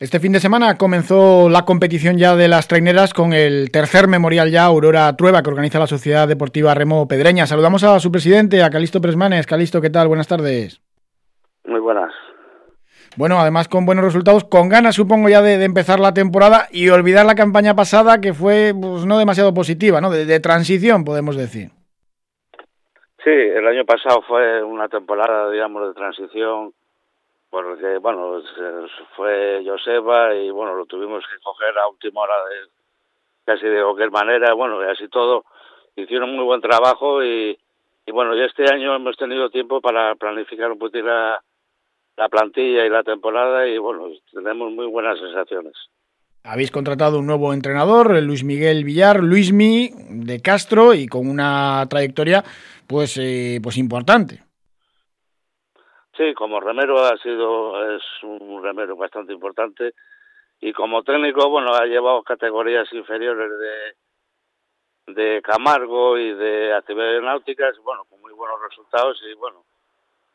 Este fin de semana comenzó la competición ya de las traineras con el tercer memorial ya Aurora Trueba que organiza la Sociedad Deportiva Remo Pedreña. Saludamos a su presidente, a Calisto Presmanes. Calisto, ¿qué tal? Buenas tardes. Muy buenas. Bueno, además con buenos resultados, con ganas supongo ya de, empezar la temporada y olvidar la campaña pasada que fue pues, no demasiado positiva, ¿no? de transición, podemos decir. Sí, el año pasado fue una temporada, digamos, de transición porque bueno fue Joseba y bueno lo tuvimos que coger a última hora de casi de cualquier manera bueno y así todo hicieron muy buen trabajo y, y bueno y este año hemos tenido tiempo para planificar un poquito la, la plantilla y la temporada y bueno tenemos muy buenas sensaciones habéis contratado un nuevo entrenador, Luis Miguel Villar, Luismi de Castro y con una trayectoria pues eh, pues importante. Sí, como remero ha sido, es un remero bastante importante y como técnico, bueno, ha llevado categorías inferiores de, de Camargo y de actividades náuticas, bueno, con muy buenos resultados y bueno,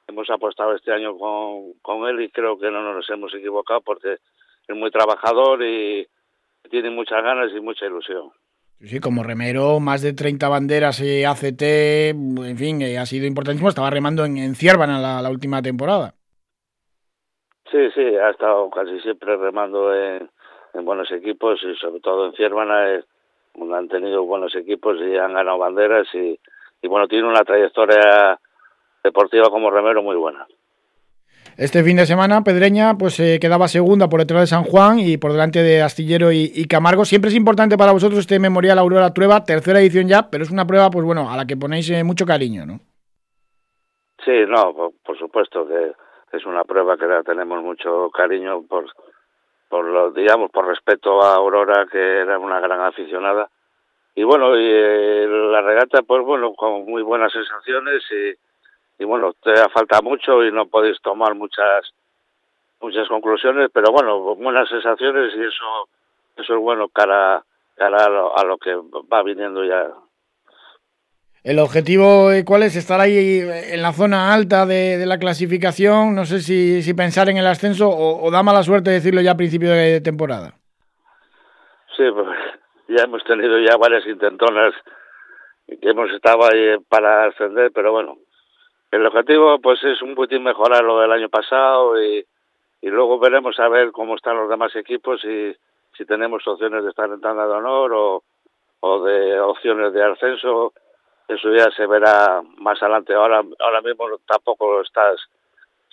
hemos apostado este año con, con él y creo que no nos hemos equivocado porque es muy trabajador y tiene muchas ganas y mucha ilusión. Sí, como remero, más de 30 banderas eh, ACT, en fin, eh, ha sido importantísimo. Estaba remando en, en Ciervana la, última temporada. Sí, sí, ha estado casi siempre remando en, buenos equipos y sobre todo en Ciervana eh, han tenido buenos equipos y han ganado banderas y, y bueno, tiene una trayectoria deportiva como remero muy buena. Este fin de semana, Pedreña pues eh, quedaba segunda por detrás de San Juan y por delante de Astillero y, Camargo. Siempre es importante para vosotros este Memorial Aurora Trueba, tercera edición ya, pero es una prueba, pues bueno, a la que ponéis eh, mucho cariño, ¿no? Sí, no, por, supuesto que es una prueba que la tenemos mucho cariño por, por lo, digamos, por respeto a Aurora, que era una gran aficionada. Y bueno, y eh, la regata, pues bueno, con muy buenas sensaciones y y bueno, te falta mucho y no podéis tomar muchas muchas conclusiones, pero bueno, buenas sensaciones y eso eso es bueno cara, cara a, lo, que va viniendo ya. ¿El objetivo eh, cuál es? ¿Estar ahí en la zona alta de, la clasificación? No sé si, si pensar en el ascenso o, da mala suerte decirlo ya a principio de temporada. Sí, pues ya hemos tenido ya varias intentonas que hemos estado ahí para ascender, pero bueno, el objetivo pues es un poquitín mejorar lo del año pasado y, y luego veremos a ver cómo están los demás equipos y si tenemos opciones de estar en tanda de honor o, o de opciones de ascenso. Eso ya se verá más adelante. Ahora ahora mismo tampoco estás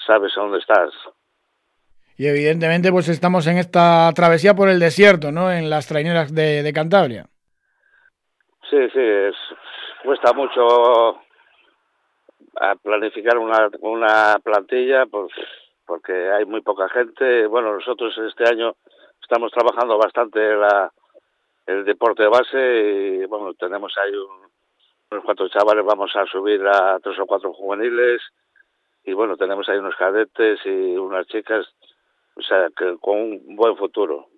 sabes dónde estás. Y evidentemente pues estamos en esta travesía por el desierto no en las traineras de, de Cantabria. Sí sí es, cuesta mucho a planificar una, una plantilla, pues porque hay muy poca gente. Bueno, nosotros este año estamos trabajando bastante la, el deporte de base y bueno, tenemos ahí unos cuantos chavales, vamos a subir a tres o cuatro juveniles y bueno, tenemos ahí unos cadetes y unas chicas, o sea, que con un buen futuro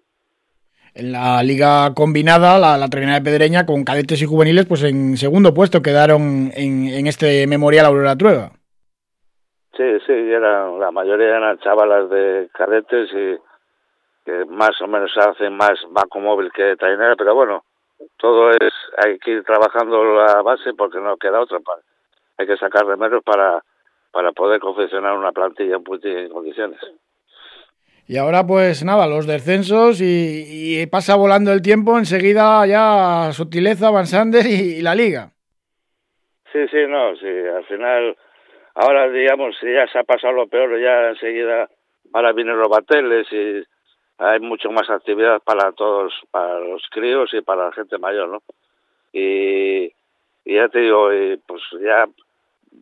en la liga combinada, la, la de Pedreña, con cadetes y juveniles, pues en segundo puesto quedaron en, este memorial Aurora Trueba. Sí, sí, eran, la mayoría eran chavalas de cadetes y que más o menos hacen más banco móvil que trainera, pero bueno, todo es, hay que ir trabajando la base porque no queda otra. Hay que sacar remedios para, para poder confeccionar una plantilla en condiciones. Y ahora pues nada, los descensos y, pasa volando el tiempo, enseguida ya Sotileza, Van Sander y, la liga. Sí, sí, no, sí, al final, ahora digamos, ya se ha pasado lo peor, ya enseguida ahora vienen los bateles y hay mucho más actividad para todos, para los críos y para la gente mayor, ¿no? Y, y ya te digo, y pues ya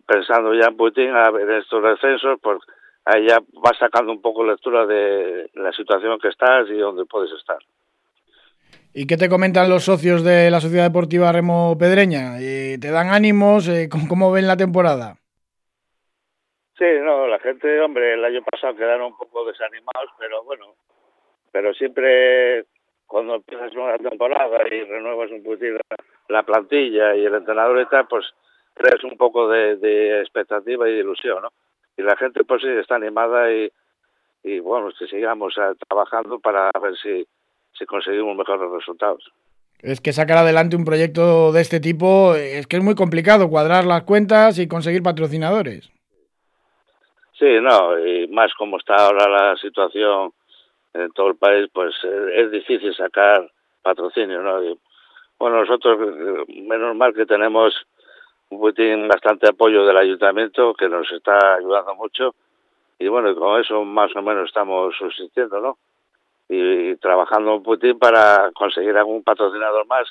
pensando ya en Putin, ver estos descensos, pues ahí ya vas sacando un poco lectura de la situación que estás y dónde puedes estar. ¿Y qué te comentan los socios de la Sociedad Deportiva Remo Pedreña? Eh, ¿Te dan ánimos? Eh, ¿Cómo ven la temporada? Sí, no, la gente, hombre, el año pasado quedaron un poco desanimados, pero bueno, pero siempre cuando empiezas una temporada y renuevas un poquito la plantilla y el entrenador y tal, pues crees un poco de, de expectativa y de ilusión, ¿no? Y la gente pues sí está animada y, y bueno, que sigamos eh, trabajando para ver si, si conseguimos mejores resultados. Es que sacar adelante un proyecto de este tipo es que es muy complicado cuadrar las cuentas y conseguir patrocinadores. Sí, no, y más como está ahora la situación en todo el país, pues eh, es difícil sacar patrocinio, ¿no? bueno, nosotros, eh, menos mal que tenemos un bastante apoyo del ayuntamiento que nos está ayudando mucho. Y bueno, con eso más o menos estamos subsistiendo, ¿no? Y, trabajando un poquitín para conseguir algún patrocinador más,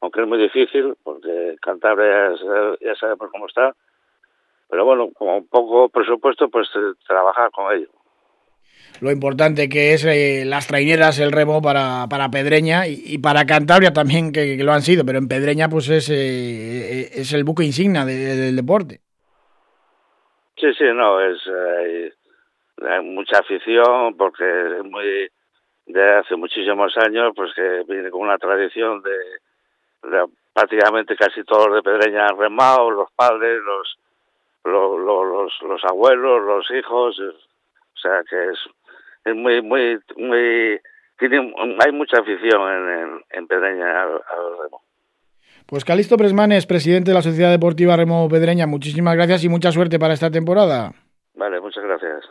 aunque es muy difícil porque Cantabria ya sabemos cómo está, pero bueno, con poco presupuesto, pues trabajar con ello lo importante que es eh, las traineras, el remo para, para Pedreña y, para Cantabria también, que, lo han sido, pero en Pedreña pues es, eh, es el buque insignia del deporte. Sí, sí, no, es hay mucha afición porque es muy de hace muchísimos años pues que viene con una tradición de, prácticamente casi todos de Pedreña han remado, los padres, los los, los, los abuelos, los hijos, o sea que es, es muy, muy, muy, tiene, hay mucha afición en, en, Pedreña al, remo. Pues Calixto Presmanes, presidente de la Sociedad Deportiva Remo Pedreña, muchísimas gracias y mucha suerte para esta temporada. Vale, muchas gracias.